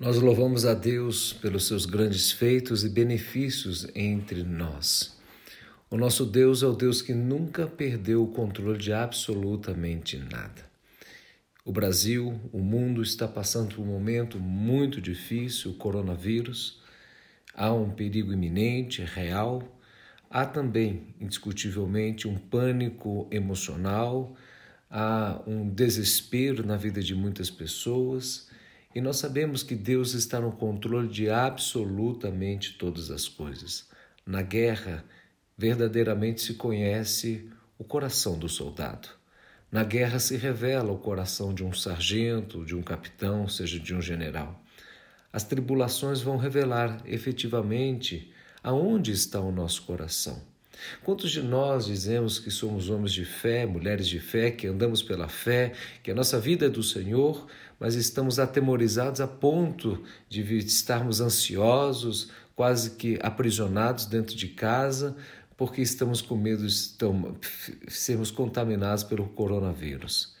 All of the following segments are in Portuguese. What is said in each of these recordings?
Nós louvamos a Deus pelos seus grandes feitos e benefícios entre nós. O nosso Deus é o Deus que nunca perdeu o controle de absolutamente nada. O Brasil, o mundo está passando por um momento muito difícil, o coronavírus. Há um perigo iminente, real. Há também, indiscutivelmente, um pânico emocional, há um desespero na vida de muitas pessoas e nós sabemos que Deus está no controle de absolutamente todas as coisas. Na guerra, verdadeiramente se conhece o coração do soldado. Na guerra se revela o coração de um sargento, de um capitão, seja de um general. As tribulações vão revelar efetivamente aonde está o nosso coração. Quantos de nós dizemos que somos homens de fé, mulheres de fé, que andamos pela fé, que a nossa vida é do Senhor, mas estamos atemorizados a ponto de estarmos ansiosos, quase que aprisionados dentro de casa, porque estamos com medo de sermos contaminados pelo coronavírus.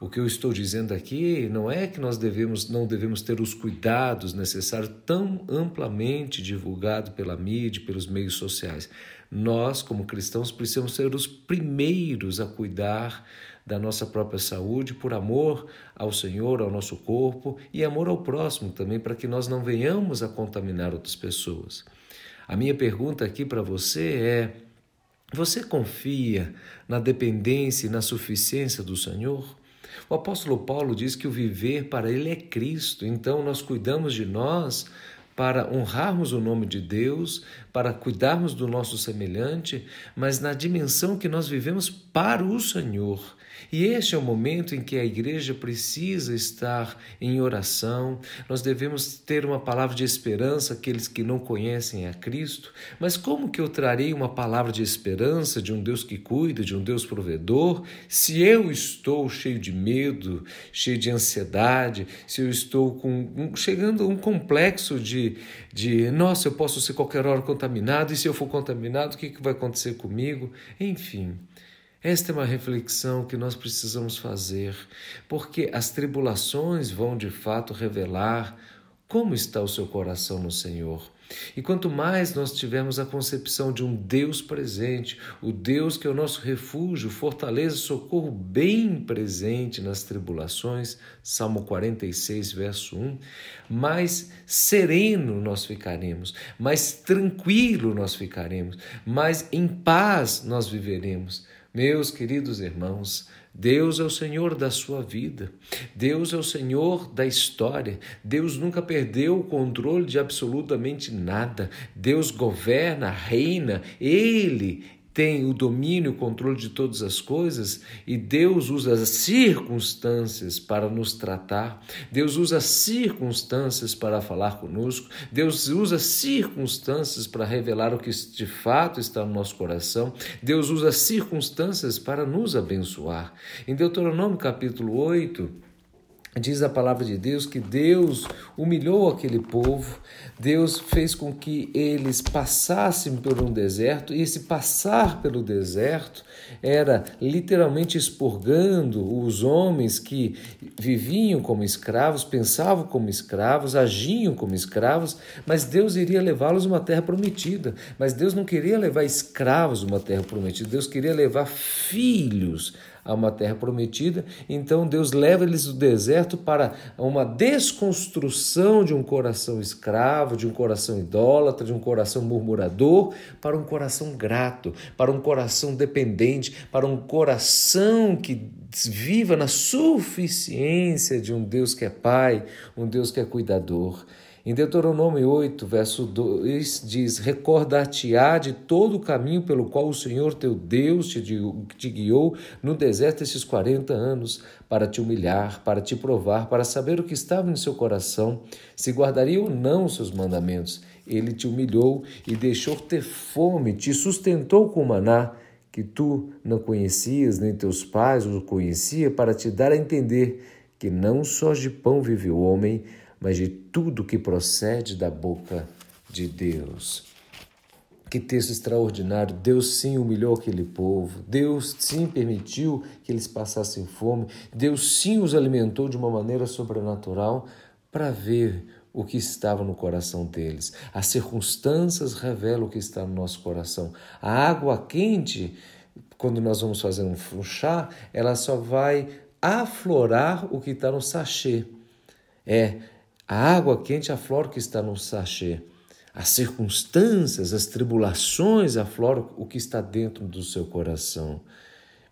O que eu estou dizendo aqui não é que nós devemos, não devemos ter os cuidados necessários tão amplamente divulgados pela mídia, pelos meios sociais. Nós, como cristãos, precisamos ser os primeiros a cuidar da nossa própria saúde por amor ao Senhor, ao nosso corpo e amor ao próximo também, para que nós não venhamos a contaminar outras pessoas. A minha pergunta aqui para você é: você confia na dependência e na suficiência do Senhor? O apóstolo Paulo diz que o viver para ele é Cristo, então nós cuidamos de nós para honrarmos o nome de Deus, para cuidarmos do nosso semelhante, mas na dimensão que nós vivemos para o Senhor. E este é o momento em que a igreja precisa estar em oração. Nós devemos ter uma palavra de esperança àqueles que não conhecem a Cristo. Mas como que eu trarei uma palavra de esperança de um Deus que cuida, de um Deus provedor, se eu estou cheio de medo, cheio de ansiedade, se eu estou com chegando a um complexo de, de nossa, eu posso ser qualquer hora contaminado, e se eu for contaminado, o que, que vai acontecer comigo? Enfim. Esta é uma reflexão que nós precisamos fazer, porque as tribulações vão de fato revelar como está o seu coração no Senhor. E quanto mais nós tivermos a concepção de um Deus presente, o Deus que é o nosso refúgio, fortaleza, socorro bem presente nas tribulações, Salmo 46, verso 1, mais sereno nós ficaremos, mais tranquilo nós ficaremos, mais em paz nós viveremos meus queridos irmãos, Deus é o Senhor da sua vida, Deus é o Senhor da história, Deus nunca perdeu o controle de absolutamente nada, Deus governa, reina, Ele tem o domínio, o controle de todas as coisas e Deus usa as circunstâncias para nos tratar, Deus usa as circunstâncias para falar conosco, Deus usa circunstâncias para revelar o que de fato está no nosso coração, Deus usa circunstâncias para nos abençoar. Em Deuteronômio capítulo 8, Diz a palavra de Deus que Deus humilhou aquele povo, Deus fez com que eles passassem por um deserto, e esse passar pelo deserto era literalmente expurgando os homens que viviam como escravos, pensavam como escravos, agiam como escravos, mas Deus iria levá-los a uma terra prometida. Mas Deus não queria levar escravos a uma terra prometida, Deus queria levar filhos a uma terra prometida. Então Deus leva eles do deserto para uma desconstrução de um coração escravo, de um coração idólatra, de um coração murmurador, para um coração grato, para um coração dependente, para um coração que viva na suficiência de um Deus que é Pai, um Deus que é cuidador. Em Deuteronômio 8, verso 2, diz: Recordar-te-á de todo o caminho pelo qual o Senhor teu Deus te, te guiou no deserto esses 40 anos, para te humilhar, para te provar, para saber o que estava no seu coração, se guardaria ou não os seus mandamentos. Ele te humilhou e deixou ter fome, te sustentou com maná que tu não conhecias, nem teus pais o conheciam, para te dar a entender que não só de pão vive o homem, mas de tudo que procede da boca de Deus. Que texto extraordinário! Deus sim humilhou aquele povo, Deus sim permitiu que eles passassem fome, Deus sim os alimentou de uma maneira sobrenatural para ver o que estava no coração deles. As circunstâncias revelam o que está no nosso coração. A água quente, quando nós vamos fazer um chá, ela só vai aflorar o que está no sachê. É, a água quente aflora o que está no sachê. As circunstâncias, as tribulações afloram o que está dentro do seu coração.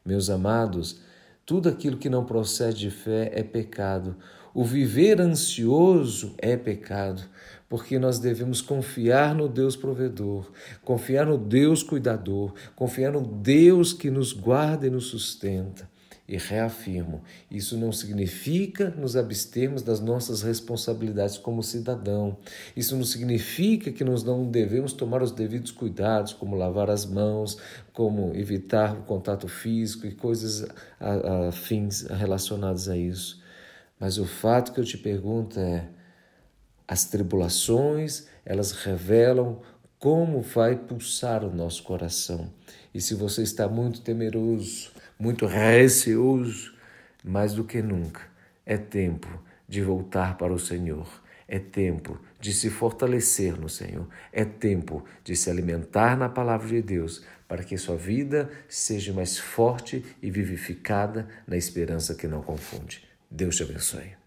Meus amados, tudo aquilo que não procede de fé é pecado. O viver ansioso é pecado, porque nós devemos confiar no Deus provedor, confiar no Deus cuidador, confiar no Deus que nos guarda e nos sustenta. E reafirmo: isso não significa nos abstermos das nossas responsabilidades como cidadão. Isso não significa que nós não devemos tomar os devidos cuidados, como lavar as mãos, como evitar o contato físico e coisas afins relacionadas a isso. Mas o fato que eu te pergunto é: as tribulações, elas revelam como vai pulsar o nosso coração. E se você está muito temeroso, muito receoso, mais do que nunca, é tempo de voltar para o Senhor. É tempo de se fortalecer no Senhor. É tempo de se alimentar na palavra de Deus, para que sua vida seja mais forte e vivificada na esperança que não confunde. Deus te abençoe.